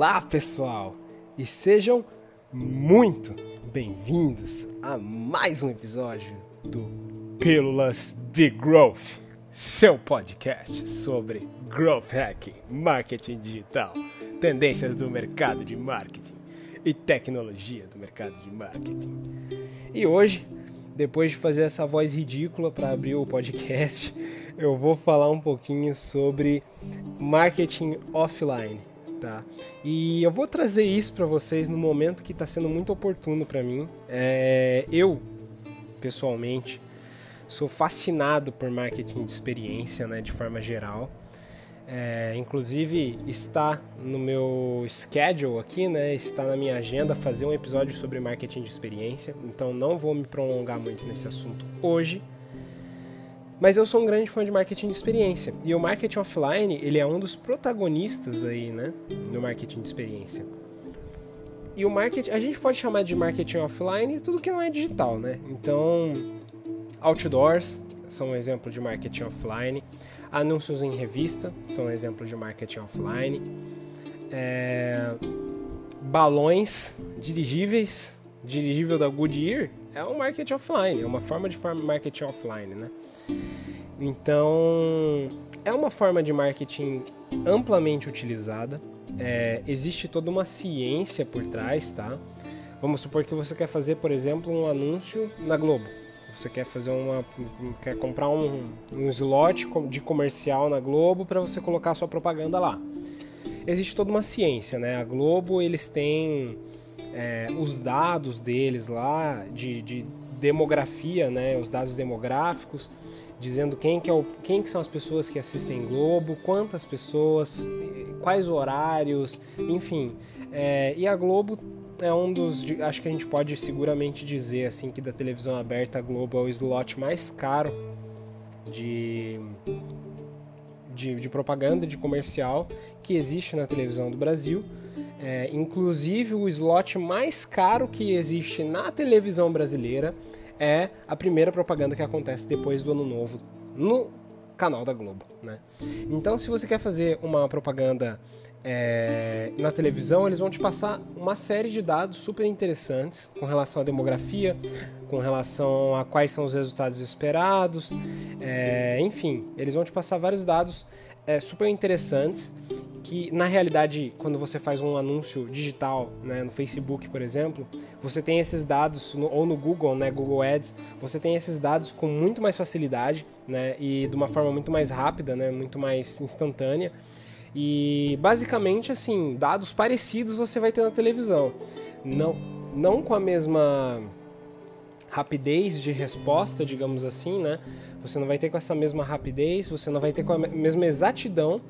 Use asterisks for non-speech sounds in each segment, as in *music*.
Olá, pessoal, e sejam muito bem-vindos a mais um episódio do Pílulas de Growth, seu podcast sobre growth hacking, marketing digital, tendências do mercado de marketing e tecnologia do mercado de marketing. E hoje, depois de fazer essa voz ridícula para abrir o podcast, *laughs* eu vou falar um pouquinho sobre marketing offline tá? E eu vou trazer isso para vocês no momento que está sendo muito oportuno para mim. É, eu, pessoalmente, sou fascinado por marketing de experiência, né, de forma geral. É, inclusive está no meu schedule aqui, né? Está na minha agenda fazer um episódio sobre marketing de experiência. Então não vou me prolongar muito nesse assunto hoje. Mas eu sou um grande fã de marketing de experiência. E o marketing offline, ele é um dos protagonistas aí, né, do marketing de experiência. E o marketing, a gente pode chamar de marketing offline tudo que não é digital, né? Então, outdoors são um exemplo de marketing offline. Anúncios em revista são um exemplo de marketing offline. É, balões dirigíveis, dirigível da Goodyear, é um marketing offline, é uma forma de marketing offline, né? Então, é uma forma de marketing amplamente utilizada. É, existe toda uma ciência por trás, tá? Vamos supor que você quer fazer, por exemplo, um anúncio na Globo. Você quer fazer uma, quer comprar um, um slot de comercial na Globo para você colocar sua propaganda lá. Existe toda uma ciência, né? A Globo eles têm é, os dados deles lá de, de demografia, né? Os dados demográficos dizendo quem que, é o, quem que são as pessoas que assistem Globo, quantas pessoas, quais horários, enfim. É, e a Globo é um dos, acho que a gente pode seguramente dizer assim que da televisão aberta a Globo é o slot mais caro de, de, de propaganda, de comercial que existe na televisão do Brasil. É, inclusive o slot mais caro que existe na televisão brasileira é a primeira propaganda que acontece depois do ano novo no canal da Globo, né? Então, se você quer fazer uma propaganda é, na televisão, eles vão te passar uma série de dados super interessantes com relação à demografia, com relação a quais são os resultados esperados, é, enfim, eles vão te passar vários dados é, super interessantes que na realidade quando você faz um anúncio digital né, no Facebook por exemplo você tem esses dados no, ou no Google né Google Ads você tem esses dados com muito mais facilidade né e de uma forma muito mais rápida né muito mais instantânea. E basicamente assim dados parecidos você vai ter na televisão. Não não com a mesma rapidez de resposta digamos assim né você não vai ter com essa mesma rapidez você não vai ter com a mesma exatidão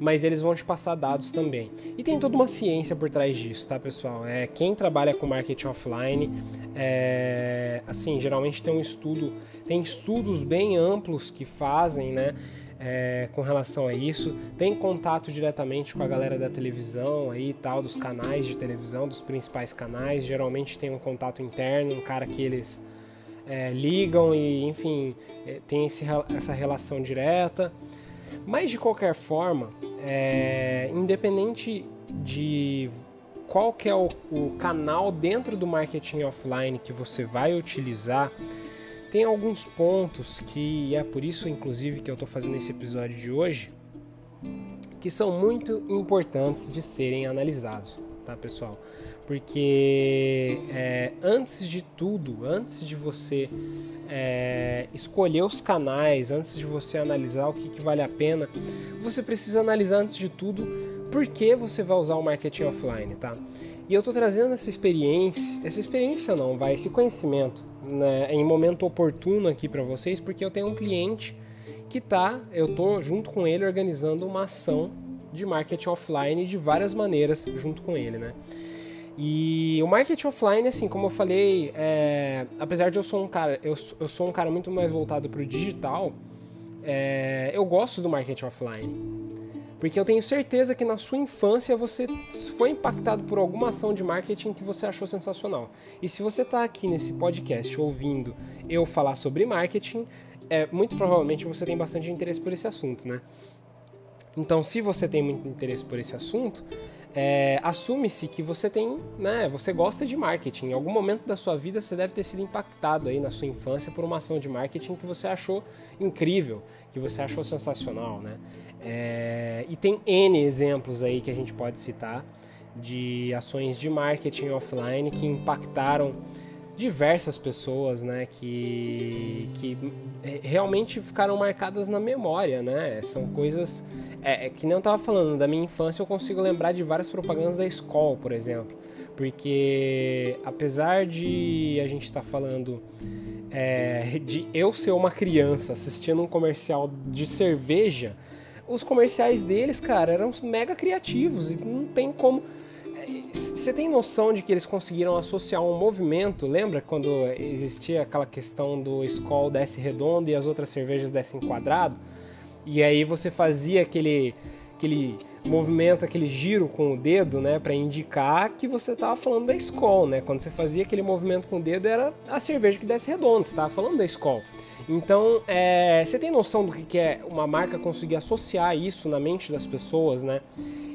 mas eles vão te passar dados também. E tem toda uma ciência por trás disso, tá, pessoal? É quem trabalha com marketing offline, é, assim, geralmente tem um estudo, tem estudos bem amplos que fazem, né? É, com relação a isso, tem contato diretamente com a galera da televisão aí tal, dos canais de televisão, dos principais canais. Geralmente tem um contato interno, um cara que eles é, ligam e, enfim, é, tem esse, essa relação direta. Mas de qualquer forma, é, independente de qual que é o, o canal dentro do marketing offline que você vai utilizar, tem alguns pontos que é por isso, inclusive, que eu estou fazendo esse episódio de hoje, que são muito importantes de serem analisados, tá, pessoal? Porque é, antes de tudo, antes de você é, escolher os canais, antes de você analisar o que, que vale a pena, você precisa analisar antes de tudo por que você vai usar o marketing offline, tá? E eu estou trazendo essa experiência, essa experiência não, vai, esse conhecimento né, em momento oportuno aqui para vocês, porque eu tenho um cliente que tá, eu tô junto com ele organizando uma ação de marketing offline de várias maneiras junto com ele, né? E o marketing offline, assim, como eu falei, é, apesar de eu sou um cara, eu, eu sou um cara muito mais voltado para o digital, é, eu gosto do marketing offline. Porque eu tenho certeza que na sua infância você foi impactado por alguma ação de marketing que você achou sensacional. E se você está aqui nesse podcast ouvindo eu falar sobre marketing, é, muito provavelmente você tem bastante interesse por esse assunto, né? Então, se você tem muito interesse por esse assunto, é, assume-se que você tem, né, você gosta de marketing. Em algum momento da sua vida você deve ter sido impactado aí na sua infância por uma ação de marketing que você achou incrível, que você achou sensacional, né? É, e tem N exemplos aí que a gente pode citar de ações de marketing offline que impactaram diversas pessoas, né, que, que realmente ficaram marcadas na memória, né? São coisas é, é que eu estava falando da minha infância, eu consigo lembrar de várias propagandas da escola, por exemplo, porque apesar de a gente estar tá falando é, de eu ser uma criança assistindo um comercial de cerveja, os comerciais deles, cara, eram mega criativos e não tem como você tem noção de que eles conseguiram associar um movimento? Lembra quando existia aquela questão do Skol desce redondo e as outras cervejas descem quadrado? E aí você fazia aquele, aquele movimento, aquele giro com o dedo, né, para indicar que você estava falando da Skol, né? Quando você fazia aquele movimento com o dedo era a cerveja que desce redondo, você estava falando da Skol. Então, é, você tem noção do que é uma marca conseguir associar isso na mente das pessoas, né?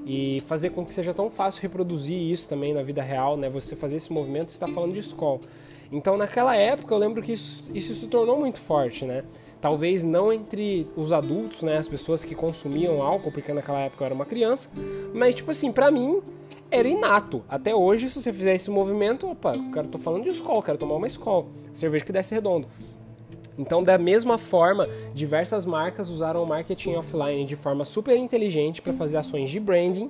E fazer com que seja tão fácil reproduzir isso também na vida real, né? Você fazer esse movimento, está falando de escola. Então, naquela época, eu lembro que isso, isso se tornou muito forte, né? Talvez não entre os adultos, né? As pessoas que consumiam álcool, porque naquela época eu era uma criança, mas, tipo assim, pra mim, era inato. Até hoje, se você fizer esse movimento, opa, cara, tô falando de escola, quero tomar uma escola. Cerveja que desce redondo. Então, da mesma forma, diversas marcas usaram o marketing offline de forma super inteligente para fazer ações de branding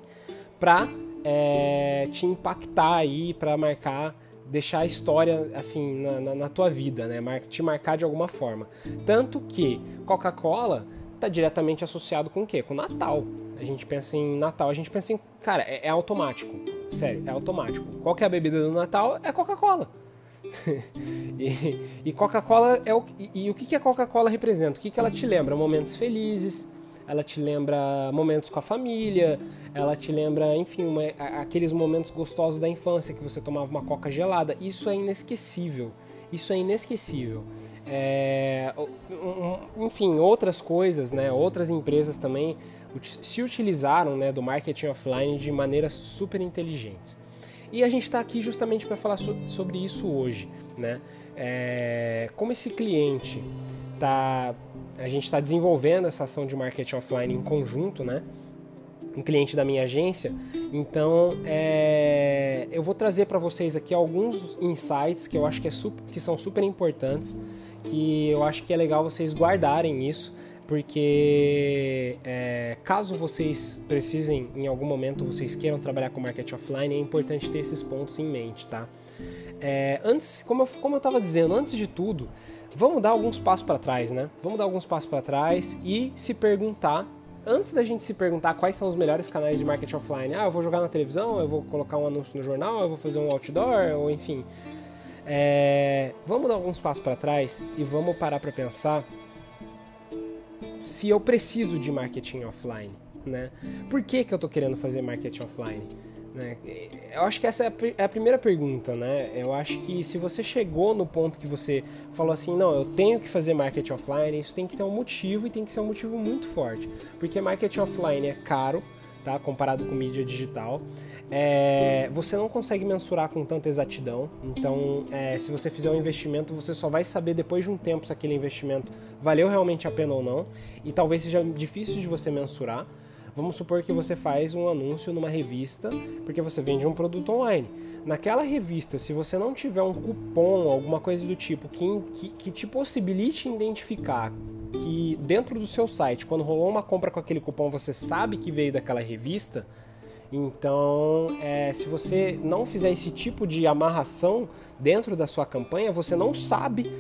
para é, te impactar aí, para marcar, deixar a história assim na, na, na, tua vida, né? Te marcar de alguma forma. Tanto que Coca-Cola está diretamente associado com o quê? Com Natal. A gente pensa em Natal, a gente pensa em, cara, é, é automático. Sério, é automático. Qual que é a bebida do Natal? É Coca-Cola. *laughs* e, e Coca-Cola é o e, e o que, que a Coca-Cola representa? O que, que ela te lembra? Momentos felizes, ela te lembra momentos com a família, ela te lembra, enfim, uma, aqueles momentos gostosos da infância que você tomava uma coca gelada. Isso é inesquecível. Isso é inesquecível. É, enfim, outras coisas, né, outras empresas também se utilizaram né, do marketing offline de maneiras super inteligentes. E a gente está aqui justamente para falar so sobre isso hoje, né? É, como esse cliente tá, a gente está desenvolvendo essa ação de marketing offline em conjunto, né? Um cliente da minha agência, então é, eu vou trazer para vocês aqui alguns insights que eu acho que, é super, que são super importantes, que eu acho que é legal vocês guardarem isso porque é, caso vocês precisem, em algum momento, vocês queiram trabalhar com marketing offline, é importante ter esses pontos em mente, tá? É, antes, como eu, como eu estava dizendo, antes de tudo, vamos dar alguns passos para trás, né? Vamos dar alguns passos para trás e se perguntar, antes da gente se perguntar quais são os melhores canais de marketing offline, ah, eu vou jogar na televisão, eu vou colocar um anúncio no jornal, eu vou fazer um outdoor, ou enfim. É, vamos dar alguns passos para trás e vamos parar para pensar se eu preciso de marketing offline, né? Por que, que eu estou querendo fazer marketing offline? Né? Eu acho que essa é a primeira pergunta, né? Eu acho que se você chegou no ponto que você falou assim, não, eu tenho que fazer marketing offline, isso tem que ter um motivo e tem que ser um motivo muito forte, porque marketing offline é caro, tá? Comparado com mídia digital. É, você não consegue mensurar com tanta exatidão. Então, é, se você fizer um investimento, você só vai saber depois de um tempo se aquele investimento valeu realmente a pena ou não. E talvez seja difícil de você mensurar. Vamos supor que você faz um anúncio numa revista porque você vende um produto online. Naquela revista, se você não tiver um cupom, alguma coisa do tipo que, que, que te possibilite identificar que dentro do seu site, quando rolou uma compra com aquele cupom, você sabe que veio daquela revista, então, é, se você não fizer esse tipo de amarração dentro da sua campanha, você não sabe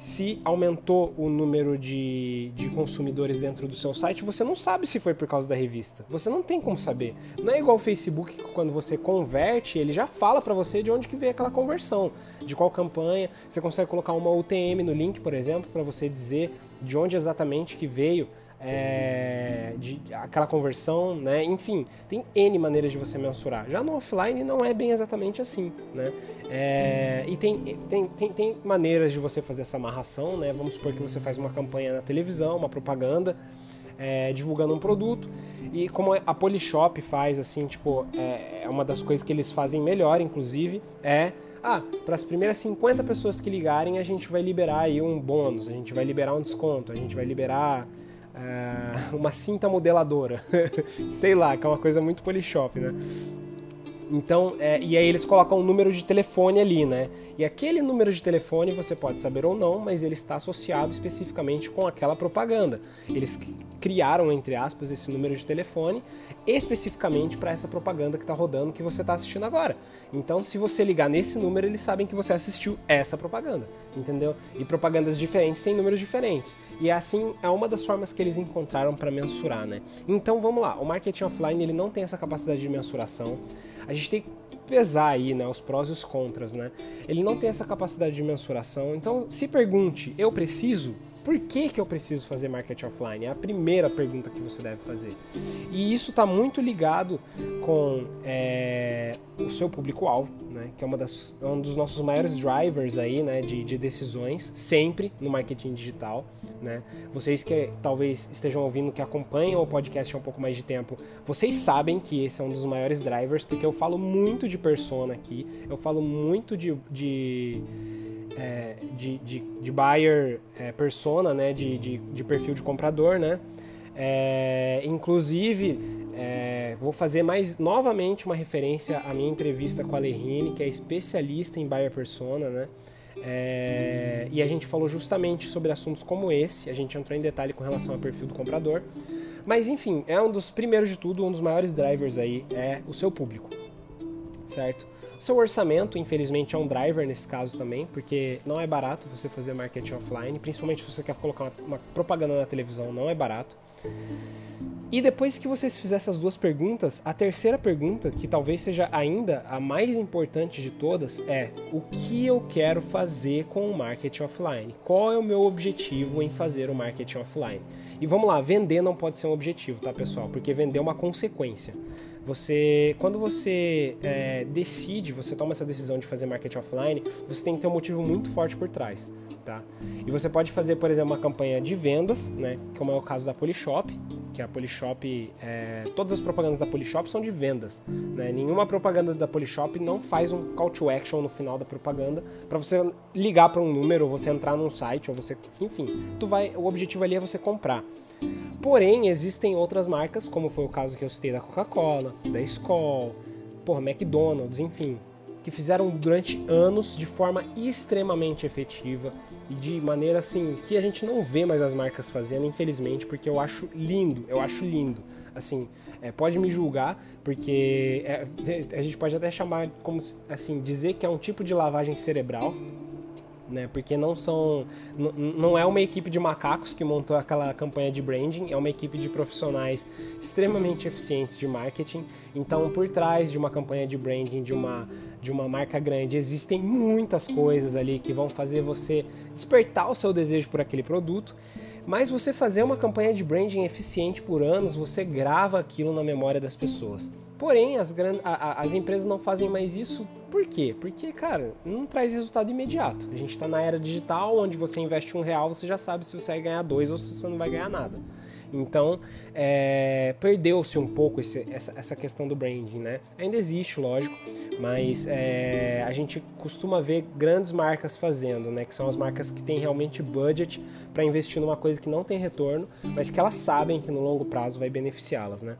se aumentou o número de, de consumidores dentro do seu site, você não sabe se foi por causa da revista. Você não tem como saber. Não é igual o Facebook quando você converte, ele já fala para você de onde que veio aquela conversão, de qual campanha. Você consegue colocar uma UTM no link, por exemplo, para você dizer de onde exatamente que veio é, de, aquela conversão, né? Enfim, tem N maneiras de você mensurar. Já no offline não é bem exatamente assim, né? É, e tem, tem, tem, tem, maneiras de você fazer essa amarração, né? Vamos supor que você faz uma campanha na televisão, uma propaganda, é, divulgando um produto. E como a Polishop faz, assim, tipo, é, é uma das coisas que eles fazem melhor, inclusive, é ah, para as primeiras 50 pessoas que ligarem, a gente vai liberar aí um bônus, a gente vai liberar um desconto, a gente vai liberar uh, uma cinta modeladora. *laughs* Sei lá, que é uma coisa muito Polishop, né? Então, é, e aí eles colocam um número de telefone ali, né? E aquele número de telefone você pode saber ou não, mas ele está associado especificamente com aquela propaganda. Eles criaram, entre aspas, esse número de telefone especificamente para essa propaganda que está rodando que você está assistindo agora. Então, se você ligar nesse número, eles sabem que você assistiu essa propaganda, entendeu? E propagandas diferentes têm números diferentes. E é assim é uma das formas que eles encontraram para mensurar, né? Então, vamos lá. O marketing offline ele não tem essa capacidade de mensuração. A gente tem pesar aí, né, os prós e os contras, né? Ele não tem essa capacidade de mensuração. Então, se pergunte, eu preciso? Por que, que eu preciso fazer marketing offline? É a primeira pergunta que você deve fazer. E isso está muito ligado com é, o seu público-alvo, né? Que é uma das, é um dos nossos maiores drivers aí, né? De, de decisões, sempre no marketing digital. Né? Vocês que talvez estejam ouvindo, que acompanham o podcast há um pouco mais de tempo, vocês sabem que esse é um dos maiores drivers, porque eu falo muito de persona aqui, eu falo muito de, de, é, de, de, de, buyer é, persona, né? de, de, de, perfil de comprador. Né? É, inclusive, é, vou fazer mais novamente uma referência à minha entrevista com a Lerine, que é especialista em buyer persona. Né? É, e a gente falou justamente sobre assuntos como esse, a gente entrou em detalhe com relação ao perfil do comprador. Mas enfim, é um dos primeiros de tudo, um dos maiores drivers aí é o seu público, certo? O seu orçamento, infelizmente, é um driver nesse caso também, porque não é barato você fazer marketing offline, principalmente se você quer colocar uma, uma propaganda na televisão, não é barato. E depois que vocês fizerem essas duas perguntas, a terceira pergunta, que talvez seja ainda a mais importante de todas, é: o que eu quero fazer com o marketing offline? Qual é o meu objetivo em fazer o marketing offline? E vamos lá, vender não pode ser um objetivo, tá, pessoal? Porque vender é uma consequência. Você, quando você é, decide, você toma essa decisão de fazer marketing offline, você tem que ter um motivo muito forte por trás tá? E você pode fazer, por exemplo, uma campanha de vendas, né? Como é o caso da Polishop, que a Polishop, é, todas as propagandas da Polishop são de vendas, né? Nenhuma propaganda da Polishop não faz um call to action no final da propaganda para você ligar para um número, ou você entrar num site, ou você, enfim, tu vai, o objetivo ali é você comprar. Porém, existem outras marcas, como foi o caso que eu citei da Coca-Cola, da Skol, porra, McDonald's, enfim, que fizeram durante anos de forma extremamente efetiva e de maneira assim que a gente não vê mais as marcas fazendo, infelizmente, porque eu acho lindo, eu acho lindo. Assim, é, pode me julgar, porque é, a gente pode até chamar como assim dizer que é um tipo de lavagem cerebral, né? Porque não são, não é uma equipe de macacos que montou aquela campanha de branding, é uma equipe de profissionais extremamente eficientes de marketing. Então, por trás de uma campanha de branding de uma de uma marca grande, existem muitas coisas ali que vão fazer você despertar o seu desejo por aquele produto. Mas você fazer uma campanha de branding eficiente por anos, você grava aquilo na memória das pessoas. Porém, as, as empresas não fazem mais isso. Por quê? Porque, cara, não traz resultado imediato. A gente está na era digital, onde você investe um real, você já sabe se você vai ganhar dois ou se você não vai ganhar nada. Então, é, perdeu-se um pouco esse, essa, essa, questão do branding, né? Ainda existe, lógico, mas é, a gente costuma ver grandes marcas fazendo, né? Que são as marcas que têm realmente budget para investir numa coisa que não tem retorno, mas que elas sabem que no longo prazo vai beneficiá-las, né?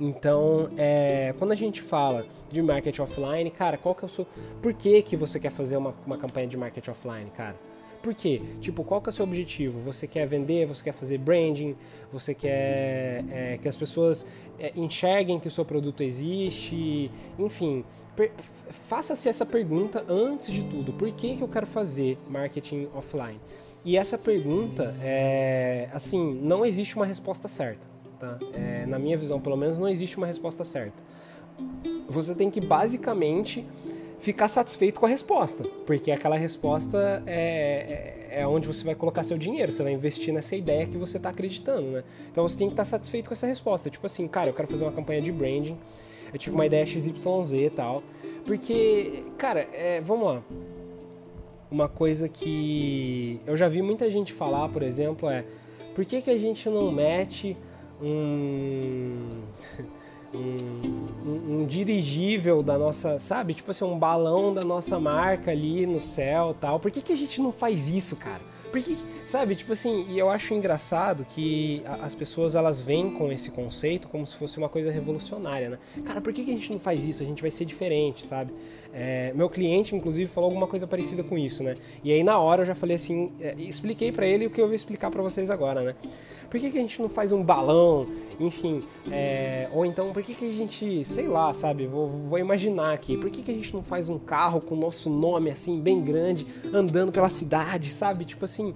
Então, é, quando a gente fala de marketing offline, cara, qual que é o seu. Por que, que você quer fazer uma, uma campanha de marketing offline, cara? Por quê? Tipo, qual que é o seu objetivo? Você quer vender, você quer fazer branding, você quer é, que as pessoas é, enxerguem que o seu produto existe, enfim. Faça-se essa pergunta antes de tudo. Por que, que eu quero fazer marketing offline? E essa pergunta, é, assim, não existe uma resposta certa Tá? É, na minha visão, pelo menos, não existe uma resposta certa. Você tem que basicamente ficar satisfeito com a resposta, porque aquela resposta é, é, é onde você vai colocar seu dinheiro, você vai investir nessa ideia que você está acreditando, né? Então você tem que estar satisfeito com essa resposta. Tipo assim, cara, eu quero fazer uma campanha de branding, eu tive uma ideia XYZ e tal, porque, cara, é, vamos lá. Uma coisa que eu já vi muita gente falar, por exemplo, é Por que, que a gente não mete *laughs* um, um, um, dirigível da nossa, sabe? Tipo assim, um balão da nossa marca ali no céu tal. Por que, que a gente não faz isso, cara? Porque, sabe, tipo assim, e eu acho engraçado que as pessoas elas vêm com esse conceito como se fosse uma coisa revolucionária, né? Cara, por que, que a gente não faz isso? A gente vai ser diferente, sabe? É, meu cliente, inclusive, falou alguma coisa parecida com isso, né? E aí na hora eu já falei assim, é, expliquei para ele o que eu vou explicar para vocês agora, né? Por que, que a gente não faz um balão, enfim, é, ou então por que, que a gente, sei lá, sabe? Vou, vou imaginar aqui, por que, que a gente não faz um carro com o nosso nome assim bem grande, andando pela cidade, sabe? Tipo assim,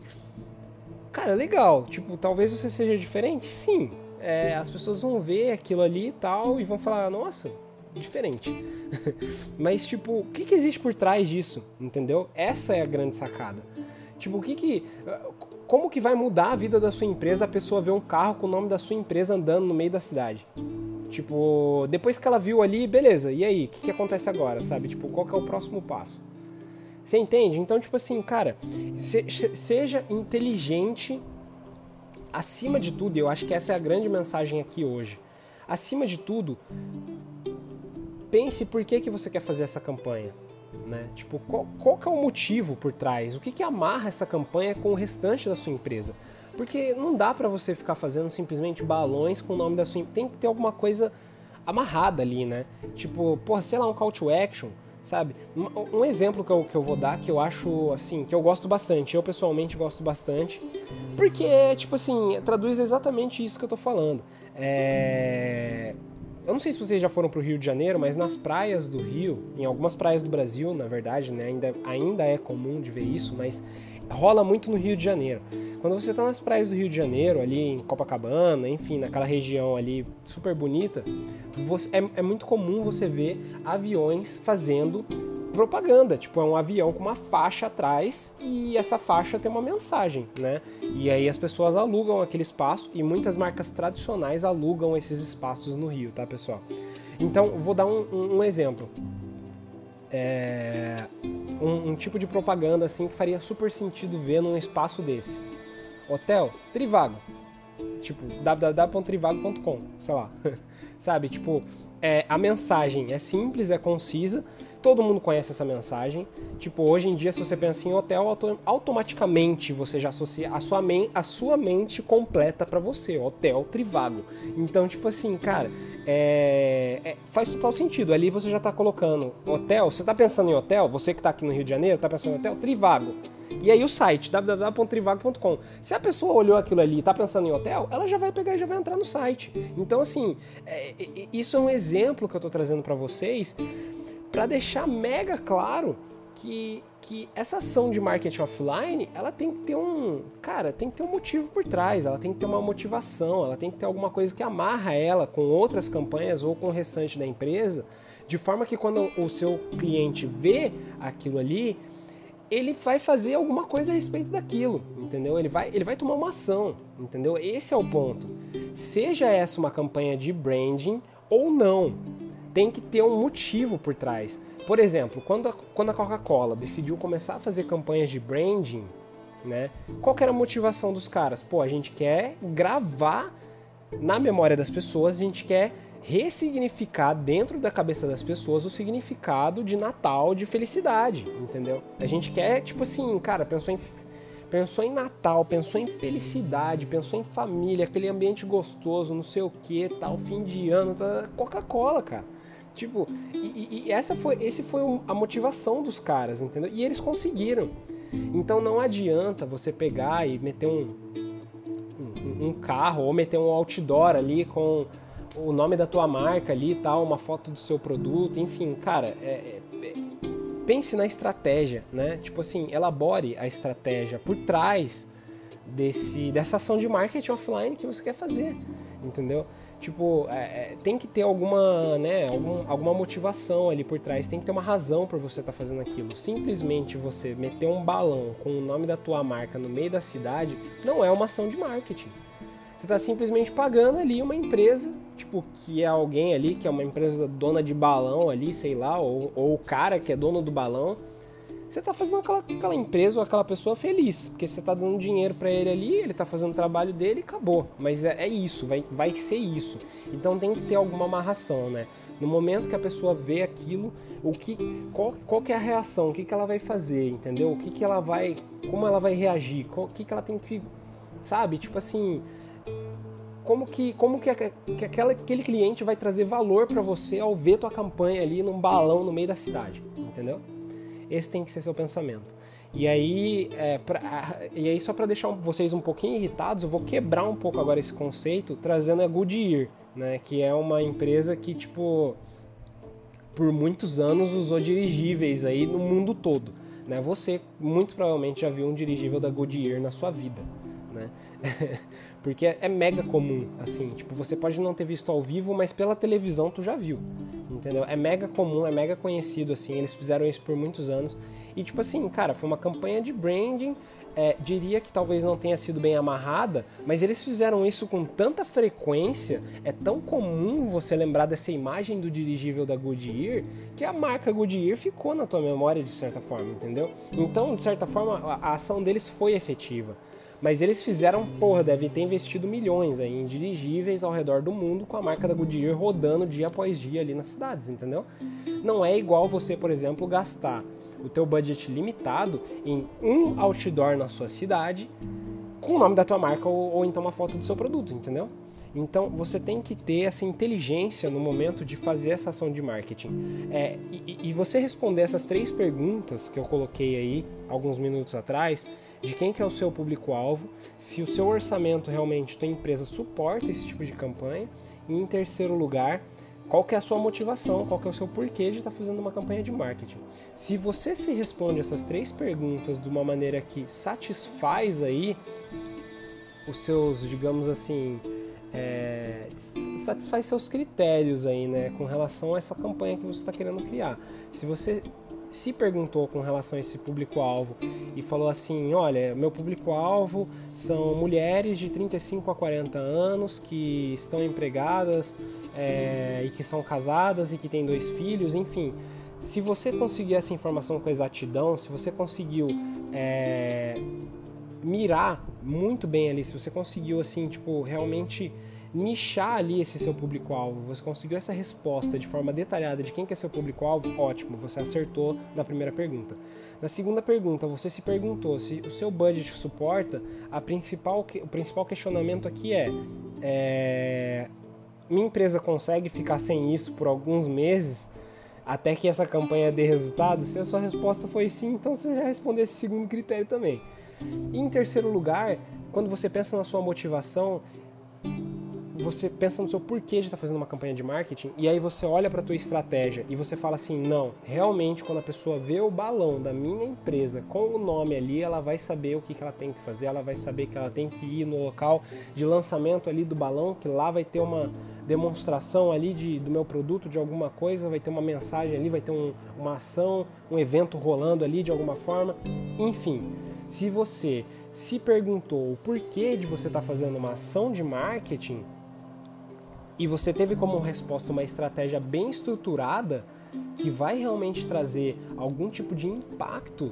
cara, legal. Tipo, talvez você seja diferente, sim. É, as pessoas vão ver aquilo ali e tal e vão falar, nossa, diferente. *laughs* Mas, tipo, o que, que existe por trás disso? Entendeu? Essa é a grande sacada. Tipo, o que que. Como que vai mudar a vida da sua empresa a pessoa ver um carro com o nome da sua empresa andando no meio da cidade? Tipo, depois que ela viu ali, beleza, e aí? O que, que acontece agora, sabe? Tipo, qual que é o próximo passo? Você entende? Então, tipo assim, cara, se, seja inteligente acima de tudo, eu acho que essa é a grande mensagem aqui hoje. Acima de tudo, pense por que, que você quer fazer essa campanha. Né? Tipo, qual, qual que é o motivo por trás? O que, que amarra essa campanha com o restante da sua empresa? Porque não dá para você ficar fazendo simplesmente balões com o nome da sua empresa. Tem que ter alguma coisa amarrada ali, né? Tipo, porra, sei lá, um call to action, sabe? Um, um exemplo que eu, que eu vou dar que eu acho, assim, que eu gosto bastante. Eu pessoalmente gosto bastante. Porque, tipo assim, traduz exatamente isso que eu tô falando. É eu não sei se vocês já foram para o Rio de Janeiro, mas nas praias do Rio, em algumas praias do Brasil, na verdade, né, ainda, ainda é comum de ver isso, mas rola muito no Rio de Janeiro. Quando você está nas praias do Rio de Janeiro, ali em Copacabana, enfim, naquela região ali super bonita, você, é, é muito comum você ver aviões fazendo propaganda, tipo, é um avião com uma faixa atrás e essa faixa tem uma mensagem, né? E aí as pessoas alugam aquele espaço e muitas marcas tradicionais alugam esses espaços no Rio, tá, pessoal? Então, vou dar um, um, um exemplo. É, um, um, tipo de propaganda assim que faria super sentido ver num espaço desse. Hotel Trivago. Tipo, www.trivago.com, sei lá. *laughs* Sabe, tipo, é, a mensagem é simples, é concisa, todo mundo conhece essa mensagem. Tipo, hoje em dia, se você pensa em hotel, auto automaticamente você já associa a sua, a sua mente completa para você, hotel Trivago. Então, tipo assim, cara, é, é, faz total sentido. Ali você já tá colocando hotel, você tá pensando em hotel, você que tá aqui no Rio de Janeiro, tá pensando em hotel Trivago. E aí o site, www.trivago.com. Se a pessoa olhou aquilo ali e tá pensando em hotel, ela já vai pegar e já vai entrar no site. Então, assim, é, isso é um exemplo que eu tô trazendo para vocês para deixar mega claro que, que essa ação de marketing offline, ela tem que ter um, cara, tem que ter um motivo por trás, ela tem que ter uma motivação, ela tem que ter alguma coisa que amarra ela com outras campanhas ou com o restante da empresa, de forma que quando o seu cliente vê aquilo ali, ele vai fazer alguma coisa a respeito daquilo, entendeu? Ele vai, ele vai tomar uma ação, entendeu? Esse é o ponto. Seja essa uma campanha de branding ou não, tem que ter um motivo por trás. Por exemplo, quando a, quando a Coca-Cola decidiu começar a fazer campanhas de branding, né? Qual era a motivação dos caras? Pô, a gente quer gravar na memória das pessoas, a gente quer ressignificar dentro da cabeça das pessoas o significado de Natal, de felicidade, entendeu? A gente quer, tipo assim, cara, pensou em pensou em Natal, pensou em felicidade, pensou em família, aquele ambiente gostoso, não sei o que, tal, fim de ano, tá, Coca-Cola, cara. Tipo, e, e, essa foi, esse foi a motivação dos caras, entendeu? E eles conseguiram. Então não adianta você pegar e meter um, um, um carro ou meter um outdoor ali com o nome da tua marca ali e tal, uma foto do seu produto, enfim, cara, é, é, pense na estratégia, né? Tipo assim, elabore a estratégia por trás desse, dessa ação de marketing offline que você quer fazer, entendeu? Tipo, é, é, tem que ter alguma, né, algum, alguma motivação ali por trás, tem que ter uma razão por você estar tá fazendo aquilo. Simplesmente você meter um balão com o nome da tua marca no meio da cidade não é uma ação de marketing. Você está simplesmente pagando ali uma empresa, tipo, que é alguém ali, que é uma empresa dona de balão ali, sei lá, ou, ou o cara que é dono do balão, você está fazendo aquela, aquela, empresa ou aquela pessoa feliz, porque você está dando dinheiro para ele ali, ele está fazendo o trabalho dele e acabou. Mas é, é, isso, vai, vai ser isso. Então tem que ter alguma amarração, né? No momento que a pessoa vê aquilo, o que, qual, qual que é a reação, o que, que ela vai fazer, entendeu? O que, que ela vai, como ela vai reagir, o que, que ela tem que, sabe? Tipo assim, como que, como que, que aquela, aquele cliente vai trazer valor para você ao ver tua campanha ali num balão no meio da cidade, entendeu? Esse tem que ser seu pensamento. E aí, é, pra, e aí só para deixar vocês um pouquinho irritados, eu vou quebrar um pouco agora esse conceito, trazendo a Goodyear, né, que é uma empresa que tipo por muitos anos usou dirigíveis aí no mundo todo. Né? Você muito provavelmente já viu um dirigível da Goodyear na sua vida. Né? *laughs* Porque é, é, mega comum, assim, tipo, você pode não ter visto ao vivo, mas pela televisão tu já viu, entendeu? É mega comum, é mega conhecido, assim, eles fizeram isso por muitos anos. E, tipo assim, cara, foi uma campanha de branding, é, diria que talvez não tenha sido bem amarrada, mas eles fizeram isso com tanta frequência, é tão comum você lembrar dessa imagem do dirigível da Goodyear, que a marca Goodyear ficou na tua memória de certa forma, entendeu? Então, de certa forma, a, a ação deles foi efetiva. Mas eles fizeram, porra, deve ter investido milhões aí em dirigíveis ao redor do mundo com a marca da Goodyear rodando dia após dia ali nas cidades, entendeu? Não é igual você, por exemplo, gastar o teu budget limitado em um outdoor na sua cidade com o nome da tua marca ou, ou então uma foto do seu produto, entendeu? Então você tem que ter essa inteligência no momento de fazer essa ação de marketing. É, e, e, você responder essas três perguntas que eu coloquei aí alguns minutos atrás, de quem que é o seu público-alvo, se o seu orçamento realmente, tua empresa suporta esse tipo de campanha, e em terceiro lugar, qual que é a sua motivação, qual que é o seu porquê de estar tá fazendo uma campanha de marketing. Se você se responde essas três perguntas de uma maneira que satisfaz aí os seus, digamos assim, é, satisfaz seus critérios aí, né, com relação a essa campanha que você está querendo criar. Se você se perguntou com relação a esse público-alvo e falou assim: olha, meu público-alvo são mulheres de 35 a 40 anos que estão empregadas é, e que são casadas e que têm dois filhos, enfim. Se você conseguir essa informação com exatidão, se você conseguiu é, mirar muito bem ali, se você conseguiu assim, tipo, realmente nichar ali esse seu público-alvo, você conseguiu essa resposta de forma detalhada de quem que é seu público-alvo, ótimo, você acertou na primeira pergunta. Na segunda pergunta, você se perguntou se o seu budget suporta, a principal, o principal questionamento aqui é, é minha empresa consegue ficar sem isso por alguns meses até que essa campanha dê resultado? Se a sua resposta foi sim, então você já respondeu esse segundo critério também. E em terceiro lugar, quando você pensa na sua motivação, você pensa no seu porquê de estar tá fazendo uma campanha de marketing e aí você olha para a tua estratégia e você fala assim, não, realmente quando a pessoa vê o balão da minha empresa com o nome ali, ela vai saber o que, que ela tem que fazer, ela vai saber que ela tem que ir no local de lançamento ali do balão, que lá vai ter uma demonstração ali de, do meu produto, de alguma coisa, vai ter uma mensagem ali, vai ter um, uma ação, um evento rolando ali de alguma forma, enfim. Se você se perguntou o porquê de você estar tá fazendo uma ação de marketing, e você teve como resposta uma estratégia bem estruturada que vai realmente trazer algum tipo de impacto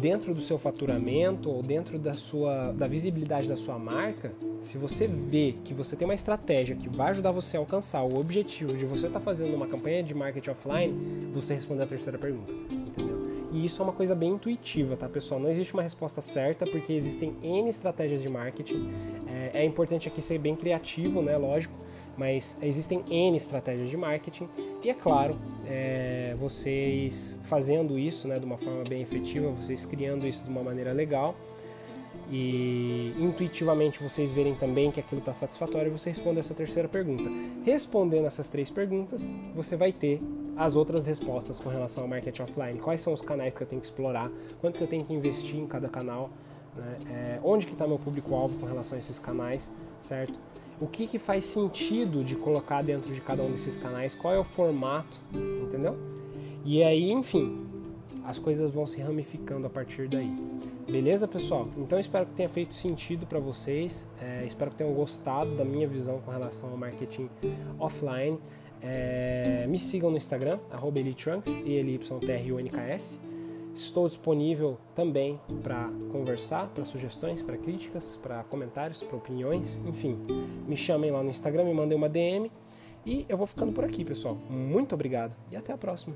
dentro do seu faturamento ou dentro da sua da visibilidade da sua marca, se você vê que você tem uma estratégia que vai ajudar você a alcançar o objetivo de você estar tá fazendo uma campanha de marketing offline, você responde a terceira pergunta, entendeu? E isso é uma coisa bem intuitiva, tá, pessoal? Não existe uma resposta certa porque existem N estratégias de marketing. É, é importante aqui ser bem criativo, né? Lógico mas existem N estratégias de marketing e é claro, é, vocês fazendo isso né, de uma forma bem efetiva, vocês criando isso de uma maneira legal e intuitivamente vocês verem também que aquilo está satisfatório, você responde essa terceira pergunta. Respondendo essas três perguntas, você vai ter as outras respostas com relação ao marketing offline. Quais são os canais que eu tenho que explorar? Quanto que eu tenho que investir em cada canal? Né? É, onde que está meu público-alvo com relação a esses canais, certo? O que, que faz sentido de colocar dentro de cada um desses canais, qual é o formato, entendeu? E aí, enfim, as coisas vão se ramificando a partir daí. Beleza, pessoal? Então espero que tenha feito sentido para vocês. É, espero que tenham gostado da minha visão com relação ao marketing offline. É, me sigam no Instagram, arroba Elitrunks, E-L-Y-T-R-U-N-K-S. Estou disponível também para conversar, para sugestões, para críticas, para comentários, para opiniões, enfim. Me chamem lá no Instagram, me mandem uma DM e eu vou ficando por aqui, pessoal. Muito obrigado e até a próxima.